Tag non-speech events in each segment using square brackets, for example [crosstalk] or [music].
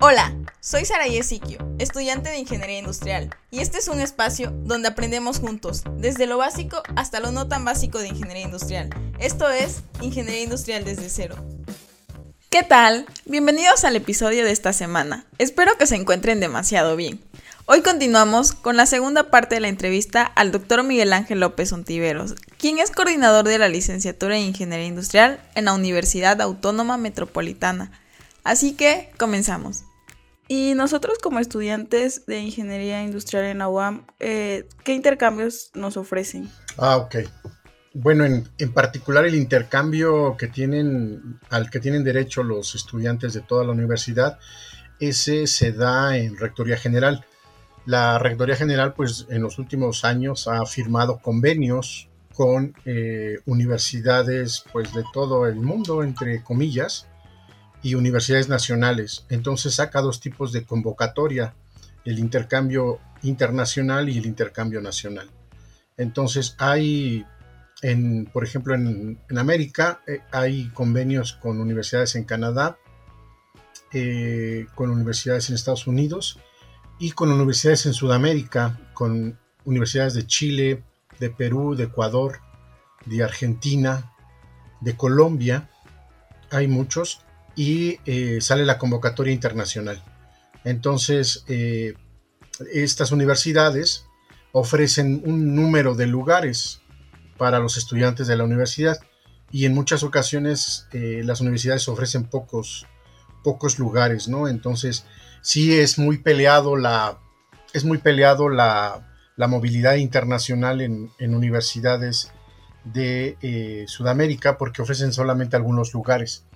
Hola, soy Saraí Siquio, estudiante de Ingeniería Industrial, y este es un espacio donde aprendemos juntos, desde lo básico hasta lo no tan básico de Ingeniería Industrial. Esto es Ingeniería Industrial desde cero. ¿Qué tal? Bienvenidos al episodio de esta semana. Espero que se encuentren demasiado bien. Hoy continuamos con la segunda parte de la entrevista al doctor Miguel Ángel López Ontiveros, quien es coordinador de la licenciatura en Ingeniería Industrial en la Universidad Autónoma Metropolitana. Así que comenzamos. Y nosotros como estudiantes de Ingeniería Industrial en la UAM, eh, ¿qué intercambios nos ofrecen? Ah, ok. Bueno, en, en, particular el intercambio que tienen, al que tienen derecho los estudiantes de toda la universidad, ese se da en Rectoría General. La Rectoría General, pues en los últimos años ha firmado convenios con eh, universidades pues de todo el mundo, entre comillas, y universidades nacionales. Entonces saca dos tipos de convocatoria, el intercambio internacional y el intercambio nacional. Entonces hay, en, por ejemplo, en, América eh, hay convenios con universidades en Canadá, eh, con universidades en Estados Unidos y con universidades en Sudamérica, con universidades de Chile, de Perú, de Ecuador, de Argentina, de Colombia, hay muchos, y eh, sale la convocatoria internacional. Entonces, eh, estas universidades ofrecen un número de lugares para los estudiantes de la universidad y en muchas ocasiones eh, las universidades ofrecen pocos, pocos lugares, ¿no? Entonces, sí es muy peleado la, es muy peleado la, movilidad internacional en, universidades de Sudamérica porque ofrecen solamente algunos lugares.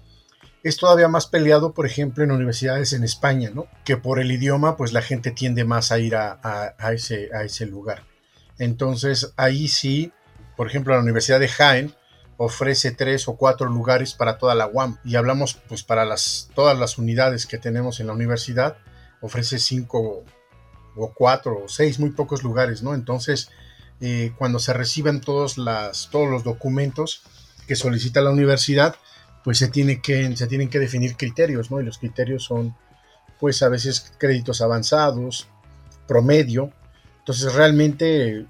Es todavía más peleado, por ejemplo, en universidades en España, ¿no? Que por el idioma, pues la gente tiende más a ir a, ese, lugar. Entonces, ahí sí, por ejemplo, la Universidad de Jaén ofrece tres o cuatro lugares para toda la UAM. Y hablamos, pues, para las, todas las unidades que tenemos en la universidad, ofrece cinco o cuatro o seis, muy pocos lugares, ¿no? Entonces, eh, cuando se reciben todos, todos los documentos que solicita la universidad, pues se, tiene que, se tienen que definir criterios, ¿no? Y los criterios son, pues, a veces créditos avanzados, promedio. Entonces, realmente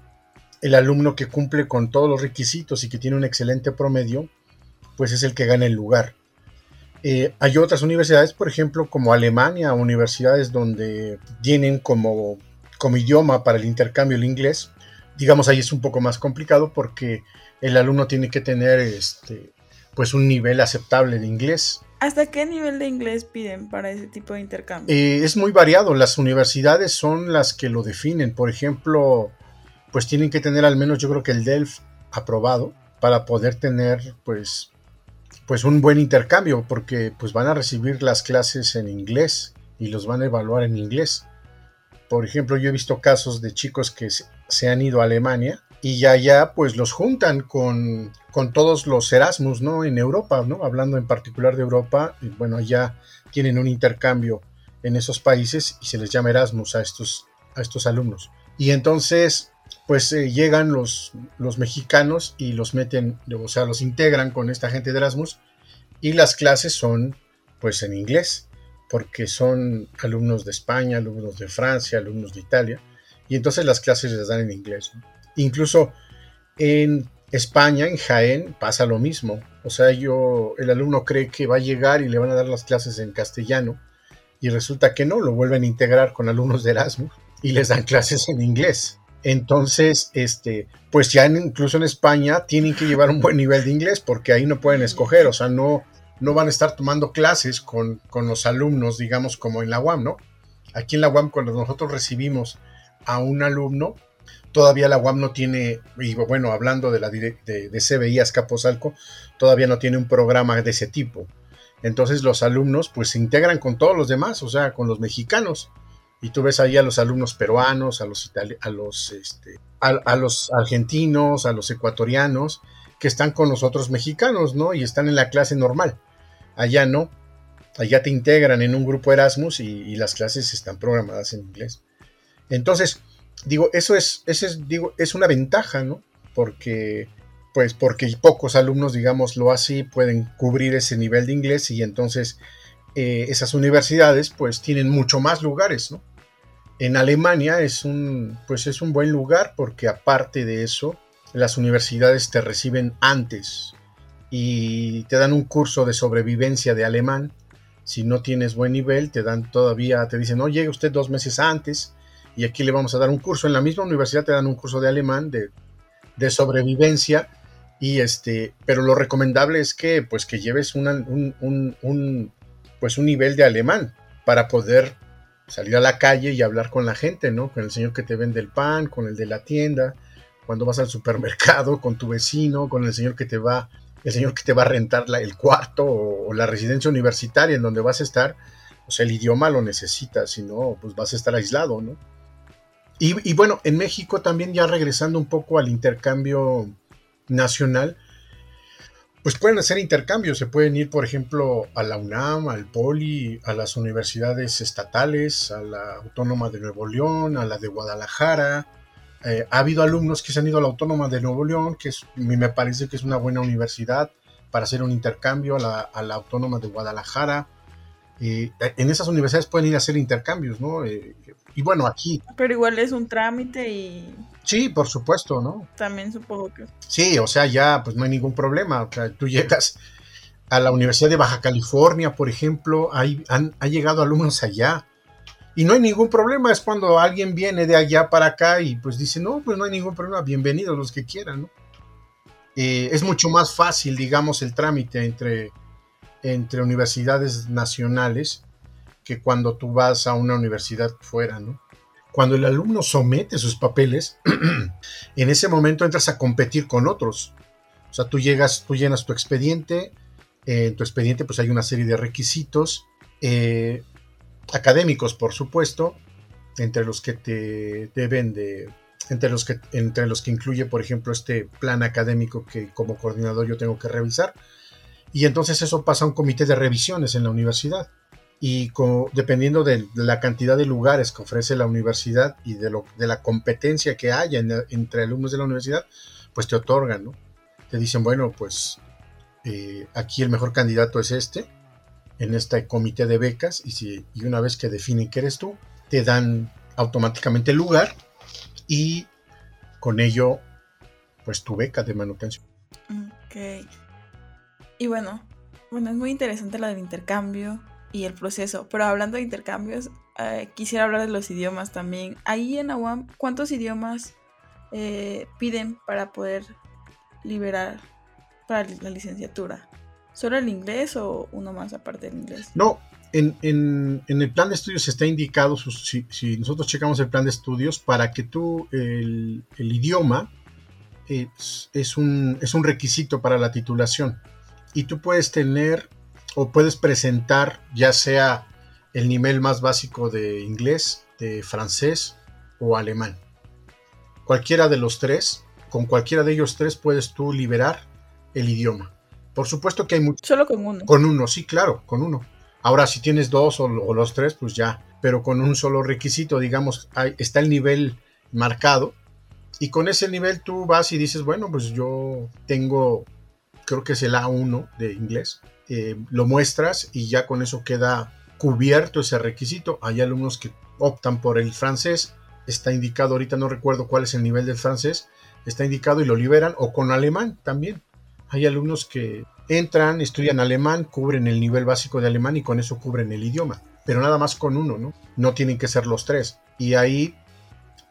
el alumno que cumple con todos los requisitos y que tiene un excelente promedio, pues es el que gana el lugar. Eh, hay otras universidades, por ejemplo, como Alemania, universidades donde tienen como, como idioma para el intercambio el inglés. Digamos, ahí es un poco más complicado porque el alumno tiene que tener este, pues un nivel aceptable de inglés. ¿Hasta qué nivel de inglés piden para ese tipo de intercambio? Eh, es muy variado. Las universidades son las que lo definen. Por ejemplo, pues tienen que tener al menos yo creo que el DELF aprobado para poder tener pues pues un buen intercambio porque pues van a recibir las clases en inglés y los van a evaluar en inglés. Por ejemplo, yo he visto casos de chicos que se han ido a Alemania y ya ya pues los juntan con, con todos los Erasmus, ¿no? En Europa, ¿no? Hablando en particular de Europa, bueno, ya tienen un intercambio en esos países y se les llama Erasmus a estos, a estos alumnos. Y entonces pues eh, llegan los, los mexicanos y los meten, o sea, los integran con esta gente de Erasmus y las clases son pues en inglés, porque son alumnos de España, alumnos de Francia, alumnos de Italia, y entonces las clases les dan en inglés. Incluso en España, en Jaén, pasa lo mismo. O sea, yo, el alumno cree que va a llegar y le van a dar las clases en castellano, y resulta que no, lo vuelven a integrar con alumnos de Erasmus y les dan clases en inglés. Entonces, este, pues ya incluso en España tienen que llevar un buen nivel de inglés porque ahí no pueden escoger, o sea, no, no van a estar tomando clases con, los alumnos, digamos, como en la UAM, ¿no? Aquí en la UAM, cuando nosotros recibimos a un alumno, todavía la UAM no tiene, y bueno, hablando de la de, de CBI Azcapotzalco, todavía no tiene un programa de ese tipo. Entonces los alumnos pues se integran con todos los demás, o sea, con los mexicanos y tú ves ahí a los alumnos peruanos, a los, a los, este, a, los argentinos, a los ecuatorianos, que están con nosotros mexicanos, ¿no? Y están en la clase normal. Allá no. Allá te integran en un grupo Erasmus y, las clases están programadas en inglés. Entonces, digo, eso es, es, digo, es una ventaja, ¿no? Porque, pues, porque pocos alumnos, digámoslo así, pueden cubrir ese nivel de inglés y entonces eh, esas universidades pues tienen mucho más lugares, ¿no? En Alemania es un, pues es un buen lugar porque aparte de eso, las universidades te reciben antes y te dan un curso de sobrevivencia de alemán. Si no tienes buen nivel, te dan todavía, te dicen, no, llegue usted dos meses antes y aquí le vamos a dar un curso. En la misma universidad te dan un curso de alemán de, de sobrevivencia y este, pero lo recomendable es que pues que lleves un, un, pues un nivel de alemán para poder salir a la calle y hablar con la gente, ¿no? Con el señor que te vende el pan, con el de la tienda, cuando vas al supermercado, [laughs] con tu vecino, con el señor que te va, el señor que te va a rentar el cuarto o, la residencia universitaria en donde vas a estar, pues el idioma lo necesitas, si no, pues vas a estar aislado, ¿no? Y, bueno, en México también ya regresando un poco al intercambio nacional, pues pueden hacer intercambios, se pueden ir, por ejemplo, a la UNAM, al POLI, a las universidades estatales, a la Autónoma de Nuevo León, a la de Guadalajara. Eh, ha habido alumnos que se han ido a la Autónoma de Nuevo León, que me parece que es una buena universidad para hacer un intercambio a la, a la Autónoma de Guadalajara. Eh, en esas universidades pueden ir a hacer intercambios, ¿no? Eh, y bueno, aquí. Pero igual es un trámite y Sí, por supuesto, ¿no? También supongo que. Sí, o sea, ya pues no hay ningún problema. O sea, tú llegas a la Universidad de Baja California, por ejemplo, hay, han, llegado alumnos allá. Y no hay ningún problema, es cuando alguien viene de allá para acá y pues dice, no, pues no hay ningún problema, bienvenidos los que quieran, ¿no? Eh, es mucho más fácil, digamos, el trámite entre, entre universidades nacionales que cuando tú vas a una universidad fuera, ¿no? Cuando el alumno somete sus papeles, [clears throat] en ese momento entras a competir con otros. O sea, tú llegas, tú llenas tu expediente, eh, en tu expediente pues hay una serie de requisitos eh, académicos, por supuesto, entre los que te deben de, entre los que, entre los que incluye, por ejemplo, este plan académico que como coordinador yo tengo que revisar. Y entonces eso pasa a un comité de revisiones en la universidad y dependiendo de, la cantidad de lugares que ofrece la universidad y de, lo, de la competencia que haya entre alumnos de la universidad, pues te otorgan, ¿no? Te dicen, bueno, pues eh, aquí el mejor candidato es este, en este comité de becas, y, si, una vez que definen que eres tú, te dan automáticamente el lugar y con ello, pues tu beca de manutención. Ok. Y bueno, bueno, es muy interesante la del intercambio y el proceso. Pero hablando de intercambios, eh, quisiera hablar de los idiomas también. Ahí en AWAM, ¿cuántos idiomas eh, piden para poder liberar para la licenciatura? ¿Solo el inglés o uno más aparte del inglés? No, en, el plan de estudios está indicado, si, nosotros checamos el plan de estudios, para que tú el, idioma es, un, es un requisito para la titulación. Y tú puedes tener o puedes presentar ya sea el nivel más básico de inglés, de francés o alemán. Cualquiera de los tres, con cualquiera de ellos tres puedes tú liberar el idioma. Por supuesto que hay muchos. Solo con uno. Con uno, sí, claro, con uno. Ahora, si tienes dos o, los tres, pues ya. Pero con un solo requisito, digamos, está el nivel marcado. Y con ese nivel tú vas y dices, bueno, pues yo tengo, creo que es el A1 de inglés. Eh, lo muestras y ya con eso queda cubierto ese requisito. Hay alumnos que optan por el francés, está indicado, ahorita no recuerdo cuál es el nivel del francés, está indicado y lo liberan, o con alemán también. Hay alumnos que entran, estudian alemán, cubren el nivel básico de alemán y con eso cubren el idioma, pero nada más con uno, ¿no? No tienen que ser los tres. Y ahí,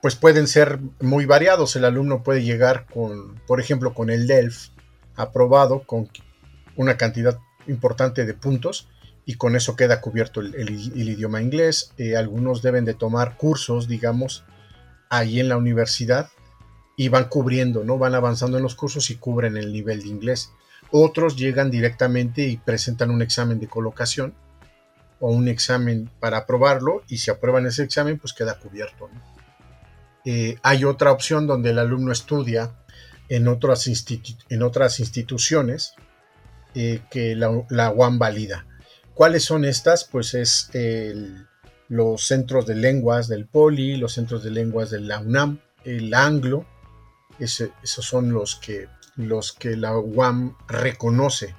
pues pueden ser muy variados. El alumno puede llegar con, por ejemplo, con el DELF aprobado, con una cantidad importante de puntos y con eso queda cubierto el, idioma inglés. Eh, algunos deben de tomar cursos, digamos, ahí en la universidad y van cubriendo, ¿no? Van avanzando en los cursos y cubren el nivel de inglés. Otros llegan directamente y presentan un examen de colocación o un examen para aprobarlo y si aprueban ese examen pues queda cubierto. Eh, hay otra opción donde el alumno estudia en otras, en otras instituciones eh, que la, la, UAM valida. ¿Cuáles son estas? Pues es los centros de lenguas del POLI, los centros de lenguas de la UNAM, el Anglo, esos son los que, los que la UAM reconoce.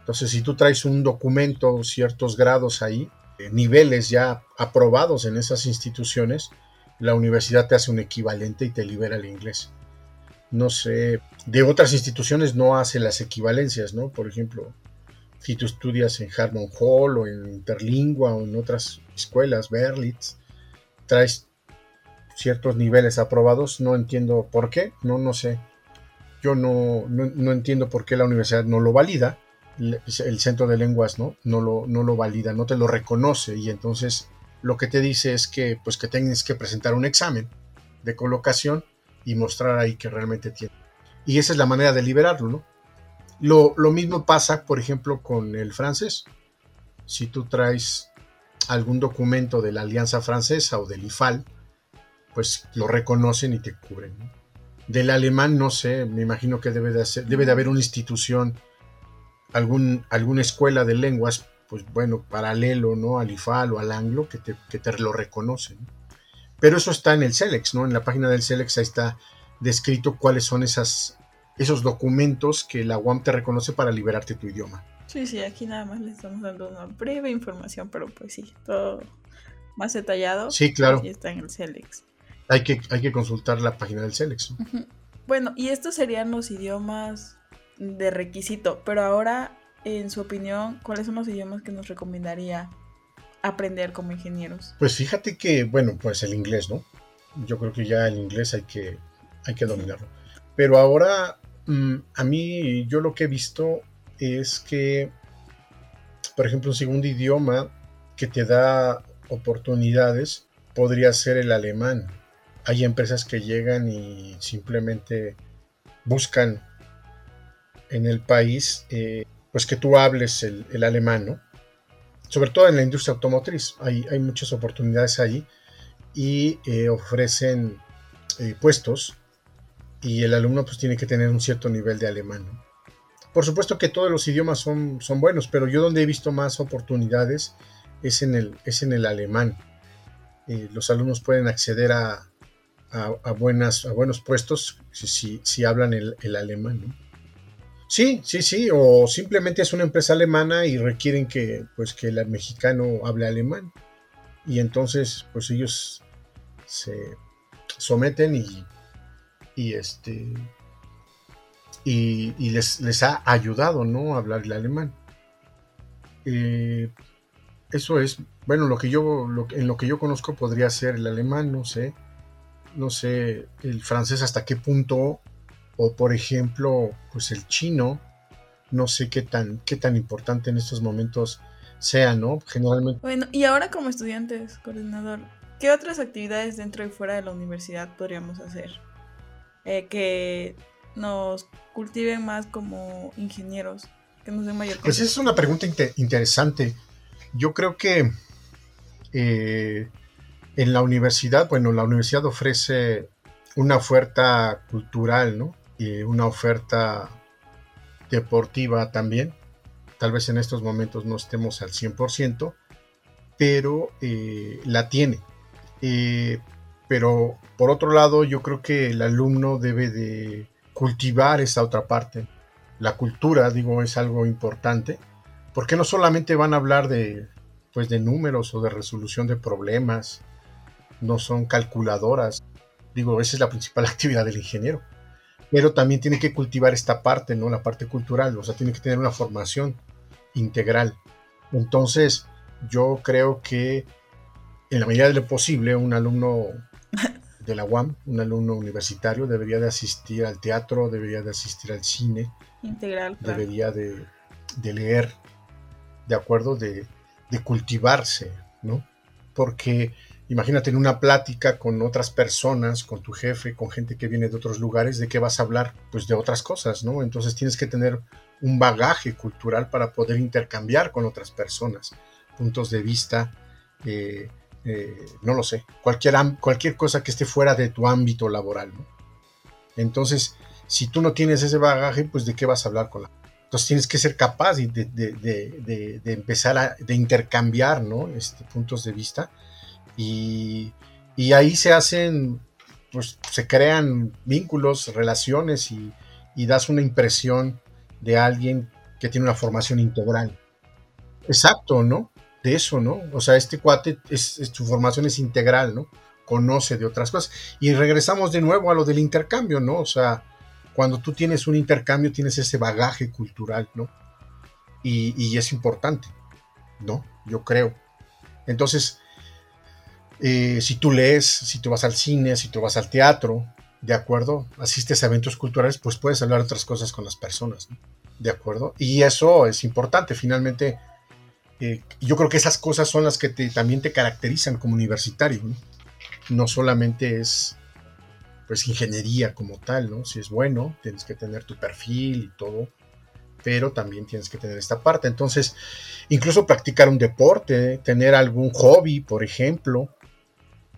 Entonces, si tú traes un documento, ciertos grados ahí, eh, niveles ya aprobados en esas instituciones, la universidad te hace un equivalente y te libera el inglés. No sé, de otras instituciones no hace las equivalencias, ¿no? Por ejemplo, si tú estudias en Harmon Hall o en Interlingua o en otras escuelas, Berlitz, traes ciertos niveles aprobados, no entiendo por qué, no, no sé. Yo no, no, entiendo por qué la universidad no lo valida, el centro de lenguas no, no, lo, no lo valida, no te lo reconoce y entonces lo que te dice es que pues que tienes que presentar un examen de colocación y mostrar ahí que realmente tiene. Y esa es la manera de liberarlo, ¿no? Lo, lo mismo pasa, por ejemplo, con el francés. Si tú traes algún documento de la Alianza Francesa o del IFAL, pues lo reconocen y te cubren. Del alemán no sé, me imagino que debe de, debe de haber una institución, algún, alguna escuela de lenguas, pues bueno, paralelo ¿no? al IFAL o al anglo, que te, que te lo reconocen. Pero eso está en el CELEX, ¿no? En la página del CELEX ahí está descrito cuáles son esas, esos documentos que la UAM te reconoce para liberarte tu idioma. Sí, sí, aquí nada más le estamos dando una breve información, pero pues sí, todo más detallado. Sí, claro. Y está en el CELEX. Hay que, hay que consultar la página del CELEX. Bueno, y estos serían los idiomas de requisito, pero ahora, en su opinión, ¿cuáles son los idiomas que nos recomendaría aprender como ingenieros? Pues fíjate que, bueno, pues el inglés, ¿no? Yo creo que ya el inglés hay que, hay que dominarlo. Pero ahora, mm, a mí, yo lo que he visto es que, por ejemplo, un segundo idioma que te da oportunidades podría ser el alemán. Hay empresas que llegan y simplemente buscan en el país, eh, pues que tú hables el, alemán, ¿no? Sobre todo en la industria automotriz, hay, hay muchas oportunidades ahí y eh, ofrecen eh, puestos y el alumno pues tiene que tener un cierto nivel de alemán. Por supuesto que todos los idiomas son, son buenos, pero yo donde he visto más oportunidades es en el, es en el alemán. Eh, los alumnos pueden acceder a, a, buenas, a buenos puestos si, si, hablan el, el alemán. Sí, sí, sí, o simplemente es una empresa alemana y requieren que, pues, que el mexicano hable alemán. Y entonces, pues ellos se someten y y este y, les, les, ha ayudado ¿no? a hablar el alemán. Eh, eso es, bueno, lo que yo, en lo que yo conozco podría ser el alemán, no sé, no sé, el francés hasta qué punto, o por ejemplo, pues el chino, no sé qué tan, qué tan importante en estos momentos sea, ¿no? Generalmente. Bueno, y ahora como estudiantes, coordinador, ¿qué otras actividades dentro y fuera de la universidad podríamos hacer? Eh, que nos cultiven más como ingenieros, que nos den mayor Pues esa es una pregunta interesante. Yo creo que eh, en la universidad, bueno, la universidad ofrece una oferta cultural, ¿no? Una oferta deportiva también. Tal vez en estos momentos no estemos al 100%, pero eh, la tiene. Pero por otro lado, yo creo que el alumno debe de cultivar esa otra parte. La cultura, digo, es algo importante, porque no solamente van a hablar de, pues, de números o de resolución de problemas, no son calculadoras. Digo, esa es la principal [laughs] actividad del ingeniero. Pero también tiene que cultivar esta parte, ¿no? La parte cultural, o sea, tiene que tener una formación integral. Entonces, yo creo que en la medida de lo posible, un alumno [laughs] de la UAM, un alumno universitario, debería de asistir al teatro, debería de asistir al cine, Integral, debería de, leer, de acuerdo, de, cultivarse, ¿no? Porque imagínate en una plática con otras personas, con tu jefe, con gente que viene de otros lugares, ¿de qué vas a hablar? Pues de otras cosas, ¿no? Entonces tienes que tener un bagaje cultural para poder intercambiar con otras personas, puntos de vista, eh, eh, no lo sé, cualquier, cualquier cosa que esté fuera de tu ámbito laboral. Entonces, si tú no tienes ese bagaje, pues de qué vas a hablar con la... Entonces tienes que ser capaz de, de, empezar a de intercambiar ¿no? este, puntos de vista y, y, ahí se hacen, pues se crean vínculos, relaciones y, y das una impresión de alguien que tiene una formación integral. Exacto, ¿no? De eso, ¿no? O sea, este cuate, es, su formación es integral, ¿no? Conoce de otras cosas. Y regresamos de nuevo a lo del intercambio, ¿no? O sea, cuando tú tienes un intercambio, tienes ese bagaje cultural, ¿no? Y, y es importante, ¿no? Yo creo. Entonces, eh, si tú lees, si tú vas al cine, si tú vas al teatro, ¿de acuerdo? Asistes a eventos culturales, pues puedes hablar otras cosas con las personas, ¿de acuerdo? Y eso es importante, finalmente, eh, yo creo que esas cosas son las que también te caracterizan como universitario, ¿no? No solamente es, pues, ingeniería como tal, ¿no? Si es bueno, tienes que tener tu perfil y todo, pero también tienes que tener esta parte. Entonces, incluso practicar un deporte, tener algún hobby, por ejemplo,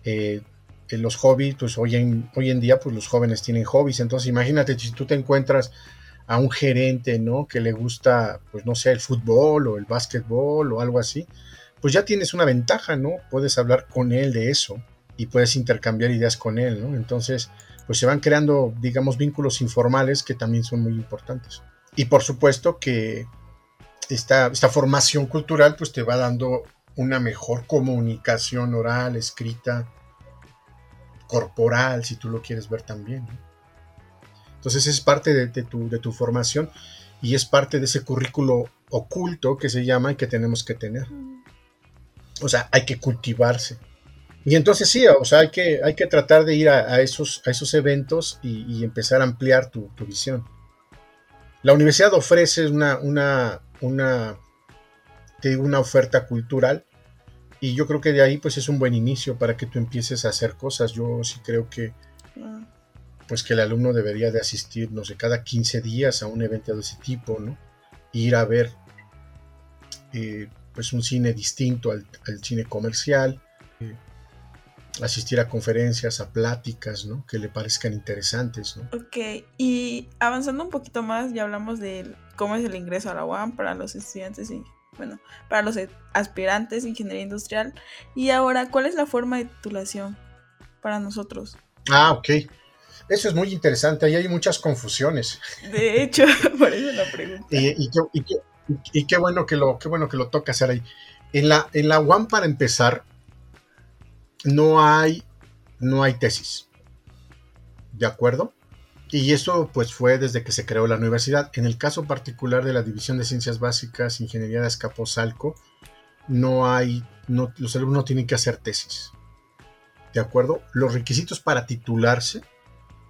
eh, los hobbies, pues hoy en, hoy en día, pues los jóvenes tienen hobbies. Entonces, imagínate si tú te encuentras a un gerente, ¿no? Que le gusta, pues no sé, el fútbol o el básquetbol o algo así, pues ya tienes una ventaja, ¿no? Puedes hablar con él de eso y puedes intercambiar ideas con él, ¿no? Entonces, pues se van creando, digamos, vínculos informales que también son muy importantes. Y por supuesto que esta, esta formación cultural, pues te va dando una mejor comunicación oral, escrita, corporal, si tú lo quieres ver también. Entonces es parte de, tu, de, tu, formación y es parte de ese currículo oculto que se llama y que tenemos que tener. O sea, hay que cultivarse. Y entonces sí, o sea, hay que, hay que tratar de ir a, esos, a esos eventos y, empezar a ampliar tu, tu, visión. La universidad ofrece una, una, una una oferta cultural y yo creo que de ahí pues es un buen inicio para que tú empieces a hacer cosas. Yo sí creo que pues que el alumno debería de asistir, no sé, cada 15 días a un evento de ese tipo, ¿no? Ir a ver eh, pues un cine distinto al, cine comercial, eh, asistir a conferencias, a pláticas, ¿no? Que le parezcan interesantes, ¿no? Ok, y avanzando un poquito más, ya hablamos de cómo es el ingreso a la UAM para los estudiantes y bueno, para los aspirantes ingeniería industrial. Y ahora, ¿cuál es la forma de titulación para nosotros? Ah, ok. Eso es muy interesante, ahí hay muchas confusiones. De hecho, [laughs] por eso la pregunta. y, qué, bueno que lo, qué bueno que lo toca hacer ahí. En la, en la UAM, para empezar, no hay, no hay tesis. ¿De acuerdo? Y eso pues fue desde que se creó la universidad. En el caso particular de la División de Ciencias Básicas, Ingeniería de Escaposalco, no hay, los alumnos no tienen que hacer tesis. ¿De acuerdo? Los requisitos para titularse,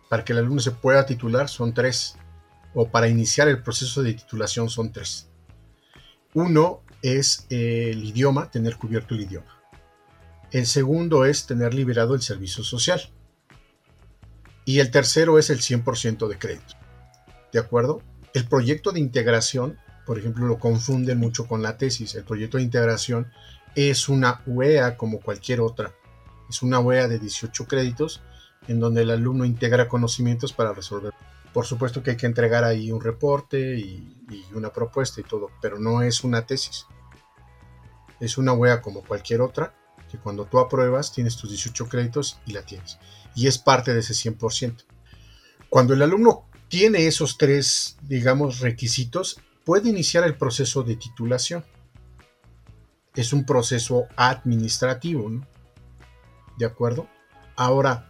para que el alumno se pueda titular, son tres. O para iniciar el proceso de titulación son tres. Uno es el idioma, tener cubierto el idioma. El segundo es tener liberado el servicio social y el tercero es el 100% de crédito. ¿De acuerdo? El proyecto de integración, por ejemplo, lo confunden mucho con la tesis. El proyecto de integración es una UEA como cualquier otra. Es una UEA de 18 créditos en donde el alumno integra conocimientos para resolver. Por supuesto que hay que entregar ahí un reporte y, una propuesta y todo, pero no es una tesis. Es una UEA como cualquier otra, que cuando tú apruebas tienes tus 18 créditos y la tienes y es parte de ese 100%. Cuando el alumno tiene esos tres, digamos, requisitos, puede iniciar el proceso de titulación. Es un proceso administrativo, ¿no? ¿De acuerdo? Ahora,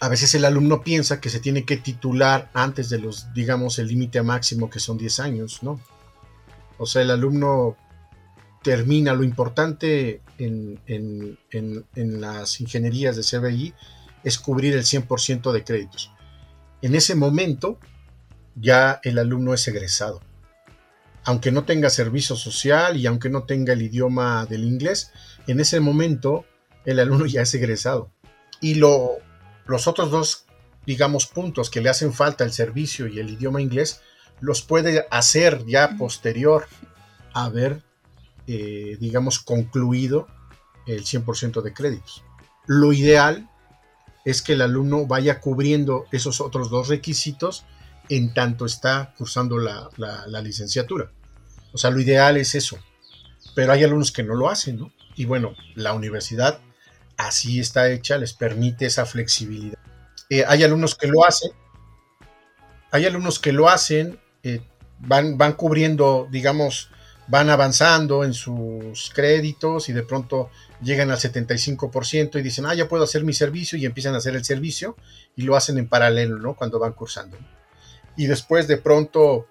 a veces el alumno piensa que se tiene que titular antes de los, digamos, el límite máximo que son 10 años, ¿no? O sea, el alumno termina lo importante en, en las ingenierías de CBI es cubrir el 100% de créditos. En ese momento ya el alumno es egresado. Aunque no tenga servicio social y aunque no tenga el idioma del inglés, en ese momento el alumno ya es egresado. Y lo, los otros dos, digamos, puntos que le hacen falta, el servicio y el idioma inglés, los puede hacer ya posterior a haber, eh, digamos, concluido el 100% de créditos. Lo ideal es que el alumno vaya cubriendo esos otros dos requisitos en tanto está cursando la, licenciatura. O sea, lo ideal es eso. Pero hay alumnos que no lo hacen, ¿no? Y bueno, la universidad así está hecha, les permite esa flexibilidad. Eh, hay alumnos que lo hacen, hay alumnos que lo hacen, eh, van, van cubriendo, digamos, van avanzando en sus créditos y de pronto llegan al 75% y dicen, ah, ya puedo hacer mi servicio y empiezan a hacer el servicio y lo hacen en paralelo, ¿no? Cuando van cursando. Y después de pronto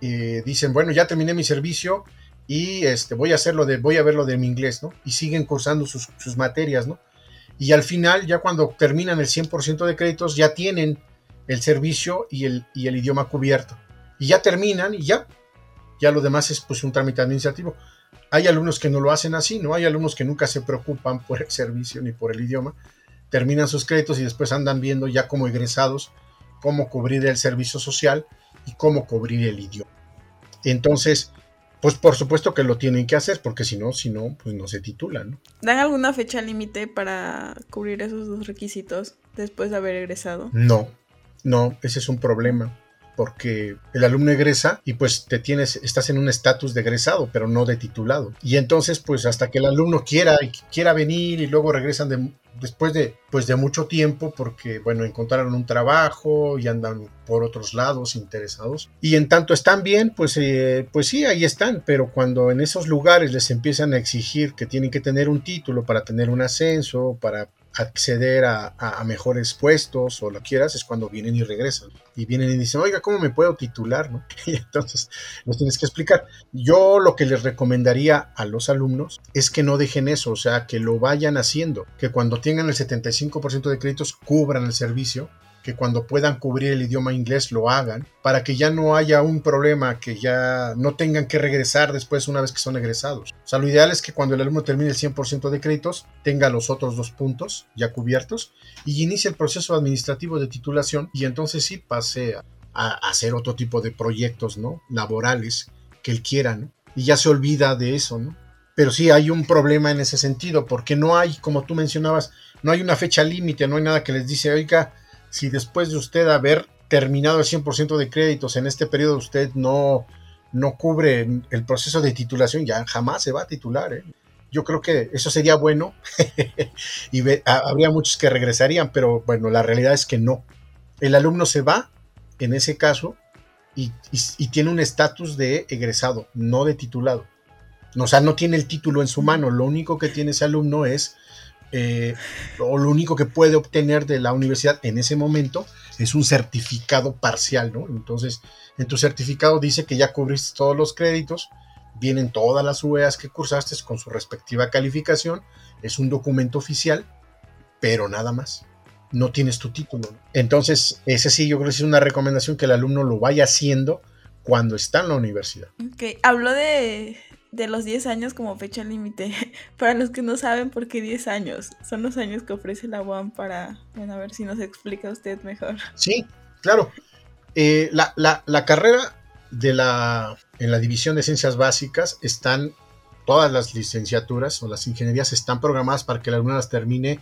eh, dicen, bueno, ya terminé mi servicio y este, voy a hacerlo de, voy a ver lo de mi inglés, ¿no? Y siguen cursando sus, sus materias, ¿no? Y al final, ya cuando terminan el 100% de créditos, ya tienen el servicio y el, y el idioma cubierto. Y ya terminan y ya, ya lo demás es pues un trámite administrativo. Hay alumnos que no lo hacen así, ¿no? Hay alumnos que nunca se preocupan [laughs] por el servicio ni por el idioma, terminan sus créditos y después andan viendo ya como egresados cómo cubrir el servicio social y cómo cubrir el idioma. Entonces, pues por supuesto que lo tienen que hacer, porque si no, si no, pues no se titulan. ¿no? ¿Dan alguna fecha límite para cubrir esos dos requisitos después de haber egresado? No, no, ese es un problema porque el alumno egresa y pues te tienes, estás en un estatus de egresado, pero no de titulado. Y entonces, pues hasta que el alumno quiera, quiera venir y luego regresan después de, pues de mucho tiempo, porque bueno, encontraron un trabajo y andan por otros lados interesados. Y en tanto están bien, pues, eh, pues sí, ahí están, pero cuando en esos lugares les empiezan a exigir que tienen que tener un título para tener un ascenso, para acceder a, mejores puestos o lo quieras, es cuando vienen y regresan. Y vienen y dicen, oiga, ¿cómo me puedo titular? ¿no? [laughs] Y entonces nos tienes que explicar. Yo lo que les recomendaría a los alumnos es que no dejen eso, o sea, que lo vayan haciendo, que cuando tengan el 75% de créditos cubran el servicio que cuando puedan cubrir el idioma inglés lo hagan, para que ya no haya un problema, que ya no tengan que regresar después una vez que son egresados. O sea, lo ideal es que cuando el alumno termine el 100% de créditos, tenga los otros dos puntos ya cubiertos y inicie el proceso administrativo de titulación y entonces sí pase a, hacer otro tipo de proyectos, ¿no? Laborales que él quiera, ¿no? Y ya se olvida de eso, ¿no? Pero sí hay un problema en ese sentido, porque no hay, como tú mencionabas, no hay una fecha límite, no hay nada que les dice, oiga, si después de usted haber terminado el 100% de créditos en este periodo usted no, no cubre el proceso de titulación, ya jamás se va a titular. ¿eh? Yo creo que eso sería bueno [laughs] y habría muchos que regresarían, pero bueno, la realidad es que no. El alumno se va, en ese caso, y, tiene un estatus de egresado, no de titulado. O sea, no tiene el título en su mano, lo único que tiene ese alumno es eh, lo único que puede obtener de la universidad en ese momento es un certificado parcial, ¿no? Entonces, en tu certificado dice que ya cubriste todos los créditos, vienen todas las UEAs que cursaste con su respectiva calificación, es un documento oficial, pero nada más. No tienes tu título. Entonces, ese sí, yo creo que es una recomendación que el alumno lo vaya haciendo cuando está en la universidad. Ok, habló de, de los 10 años como fecha límite. [laughs] Para los que no saben por qué 10 años, son los años que ofrece la UAM para, bueno, a ver si nos explica usted mejor. Sí, claro. Eh, la, la, carrera de la, en la división de ciencias básicas están, todas las licenciaturas o las ingenierías están programadas para que la alumno las termine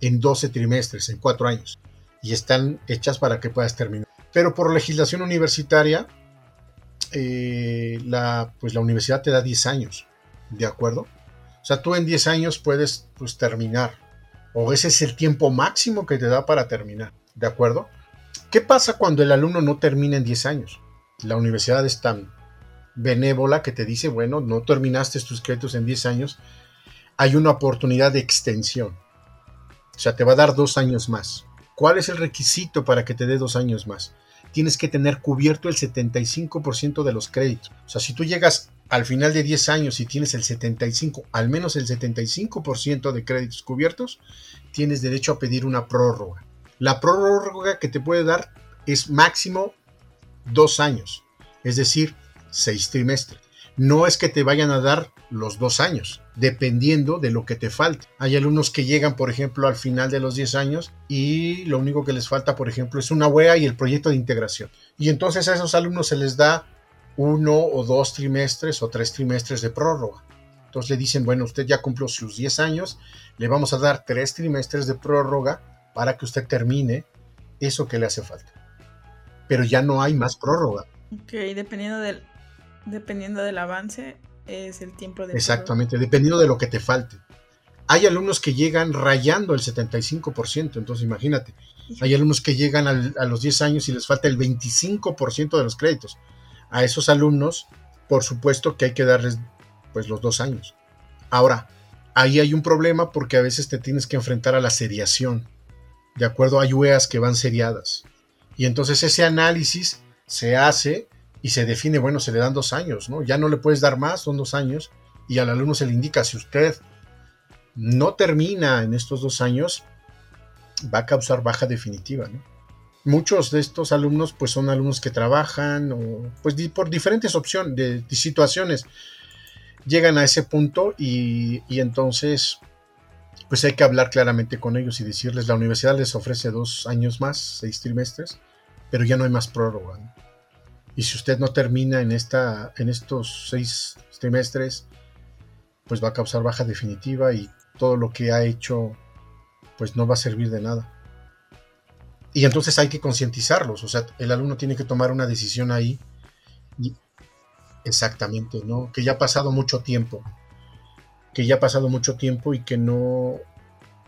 en 12 trimestres, en 4 años. Y están hechas para que puedas terminar. Pero por legislación universitaria, eh, la, pues la universidad te da 10 años, ¿de acuerdo? O sea, tú en 10 años puedes pues, terminar, o ese es el tiempo máximo que te da para terminar, ¿de acuerdo? ¿Qué pasa cuando el alumno no termina en 10 años? La universidad es tan benévola que te dice, bueno, no terminaste tus créditos en 10 años, hay una oportunidad de extensión. O sea, te va a dar dos años más. ¿Cuál es el requisito para que te dé dos años más? Tienes que tener cubierto el 75% de los créditos. O sea, si tú llegas al final de 10 años y tienes el 75, al menos el 75% de créditos cubiertos, tienes derecho a pedir una prórroga. La prórroga que te puede dar es máximo dos años, es decir, seis trimestres. No es que te vayan a dar los dos años, dependiendo de lo que te falte. Hay alumnos que llegan, por ejemplo, al final de los 10 años y lo único que les falta, por ejemplo, es una wea y el proyecto de integración. Y entonces a esos alumnos se les da uno o dos trimestres o tres trimestres de prórroga. Entonces le dicen, bueno, usted ya cumplió sus 10 años, le vamos a dar tres trimestres de prórroga para que usted termine eso que le hace falta. Pero ya no hay más prórroga. Ok, dependiendo del, dependiendo del avance, es el tiempo de... Exactamente, dependiendo de lo que te falte. Hay alumnos que llegan rayando el 75%, entonces imagínate, hay alumnos que llegan a los 10 años y les falta el 25% de los créditos. A esos alumnos, por supuesto que hay que darles pues los dos años. Ahora, ahí hay un problema porque a veces te tienes que enfrentar a la seriación. De acuerdo, hay UEAs que van seriadas. Y entonces ese análisis se hace y se define, bueno, se le dan dos años, ¿no? Ya no le puedes dar más, son dos años. Y al alumno se le indica, si usted no termina en estos dos años, va a causar baja definitiva, ¿no? Muchos de estos alumnos, pues son alumnos que trabajan o pues por diferentes opciones, de, situaciones, llegan a ese punto y, y entonces pues hay que hablar claramente con ellos y decirles, la universidad les ofrece dos años más, seis trimestres, pero ya no hay más prórroga. Y si usted no termina en, esta, en estos seis trimestres, pues va a causar baja definitiva y todo lo que ha hecho, pues no va a servir de nada. Y entonces hay que concientizarlos, o sea, el alumno tiene que tomar una decisión ahí. exactamente, ¿no? Que ya ha pasado mucho tiempo que ya ha pasado mucho tiempo y que no,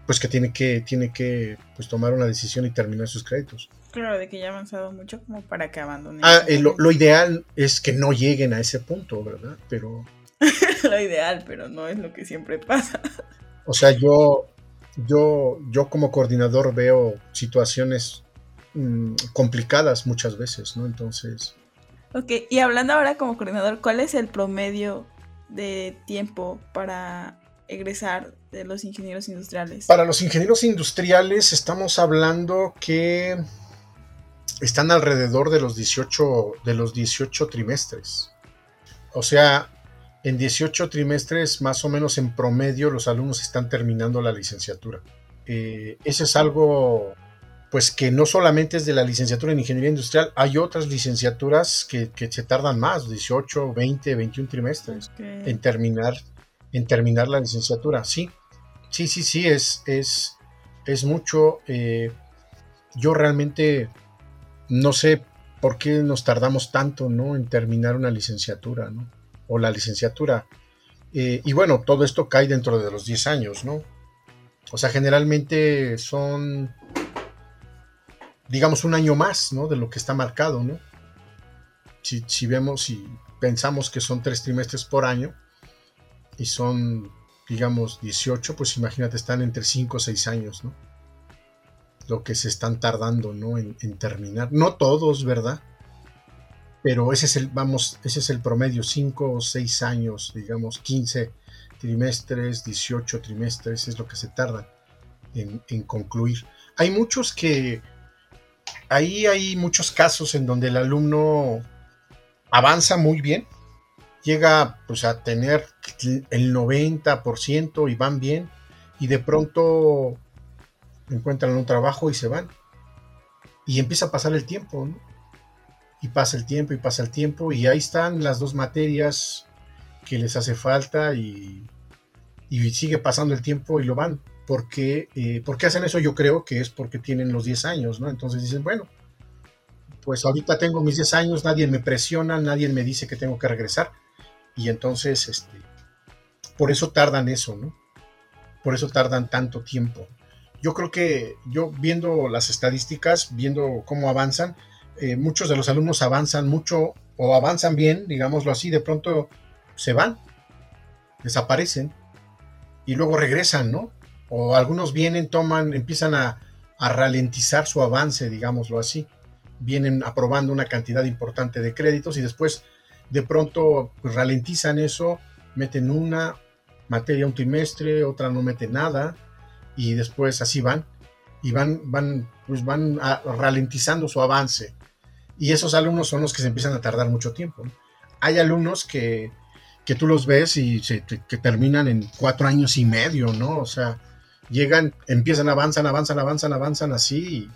pues que tiene que, tiene que pues, tomar una decisión y terminar sus créditos. Claro, de que ya ha avanzado mucho como para que abandonen. Ah, eh, lo, ideal es que no lleguen a ese punto, ¿verdad? Pero... [laughs] lo ideal, pero no es lo que siempre pasa. O sea, yo, yo, yo como coordinador veo situaciones mm, complicadas muchas veces, ¿no? Entonces... Ok, y hablando ahora como coordinador, ¿cuál es el promedio de tiempo para egresar de los ingenieros industriales? Para los ingenieros industriales estamos hablando que están alrededor de los 18, de los 18 trimestres. O sea, en 18 trimestres, más o menos en promedio, los alumnos están terminando la licenciatura. Eh, eso es algo pues que no solamente es de la licenciatura en ingeniería industrial, hay otras licenciaturas que, se tardan más, 18, 20, 21 trimestres en terminar en terminar la licenciatura. Sí, sí, sí, sí, es, es, es mucho. Eh, yo realmente no sé por qué nos tardamos tanto ¿no? en terminar una licenciatura, ¿no? O la licenciatura. Eh, y bueno, todo esto cae dentro de los 10 años, ¿no? O sea, generalmente son digamos, un año más, ¿no? De lo que está marcado, ¿no? Si, vemos y pensamos que son tres trimestres por año y son, digamos, 18, pues imagínate, están entre 5 o 6 años, ¿no? Lo que se están tardando, ¿no? En, terminar. No todos, ¿verdad? Pero ese es el, vamos, ese es el promedio, 5 o 6 años, digamos, 15 trimestres, 18 trimestres, es lo que se tarda en, en concluir. Hay muchos que ahí hay muchos casos en donde el alumno avanza muy bien, llega pues a tener el 90% y van bien, y de pronto encuentran un trabajo y se van. Y empieza a pasar el tiempo. Y pasa el tiempo y pasa el tiempo, y ahí están las dos materias que les hace falta y, y sigue pasando el tiempo y lo van porque, eh, ¿Por qué hacen eso? Yo creo que es porque tienen los 10 años, ¿no? Entonces dicen, bueno, pues ahorita tengo mis 10 años, nadie me presiona, nadie me dice que tengo que regresar. Y entonces, este, por eso tardan eso, ¿no? Por eso tardan tanto tiempo. Yo creo que yo viendo las estadísticas, viendo cómo avanzan, eh, muchos de los alumnos avanzan mucho o avanzan bien, digámoslo así, de pronto se van, desaparecen y luego regresan, ¿no? o algunos vienen, toman, empiezan a, ralentizar su avance, digámoslo así. Vienen aprobando una cantidad importante de créditos y después de pronto pues, ralentizan eso, meten una materia un trimestre, otra no mete nada y después así van y van, van, pues van ralentizando su avance. Y esos alumnos son los que se empiezan a tardar mucho tiempo. Hay alumnos que, que tú los ves y que terminan en cuatro años y medio, ¿no? O sea, llegan, empiezan, avanzan, avanzan, avanzan, avanzan así y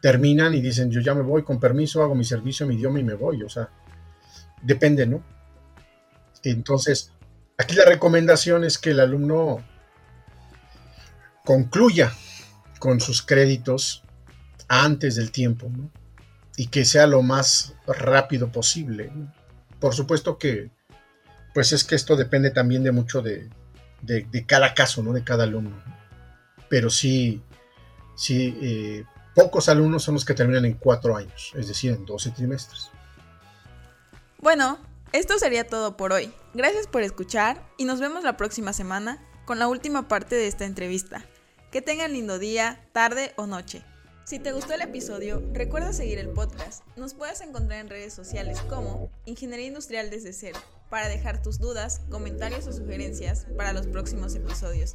terminan y dicen, yo ya me voy, con permiso, hago mi servicio, mi idioma y me voy. O sea, depende, ¿no? Entonces, aquí la recomendación es que el alumno concluya con sus créditos antes del tiempo. Y que sea lo más rápido posible. Por supuesto que, pues es que esto depende también de mucho de, de, de cada caso, ¿no? De cada alumno pero sí, sí eh, pocos alumnos son los que terminan en cuatro años, es decir, en 12 trimestres. Bueno, esto sería todo por hoy. Gracias por escuchar y nos vemos la próxima semana con la última parte de esta entrevista. Que tengan lindo día, tarde o noche. Si te gustó el episodio, recuerda seguir el podcast. Nos puedes encontrar en redes sociales como Ingeniería Industrial desde cero para dejar tus dudas, comentarios o sugerencias para los próximos episodios.